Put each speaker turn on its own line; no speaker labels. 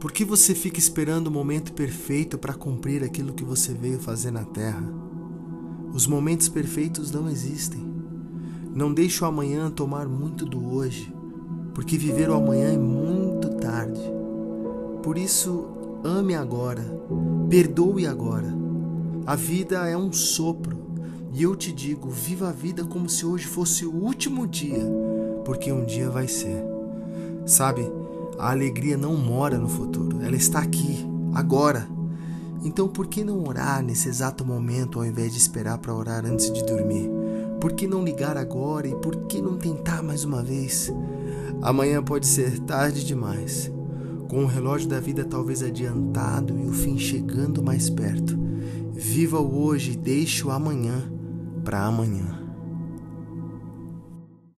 Por que você fica esperando o momento perfeito para cumprir aquilo que você veio fazer na Terra? Os momentos perfeitos não existem. Não deixe o amanhã tomar muito do hoje, porque viver o amanhã é muito tarde. Por isso, ame agora, perdoe agora. A vida é um sopro, e eu te digo: viva a vida como se hoje fosse o último dia, porque um dia vai ser. Sabe, a alegria não mora no futuro, ela está aqui, agora. Então, por que não orar nesse exato momento ao invés de esperar para orar antes de dormir? Por que não ligar agora e por que não tentar mais uma vez? Amanhã pode ser tarde demais. Com o relógio da vida talvez adiantado e o fim chegando mais perto. Viva o hoje e deixe o amanhã para amanhã.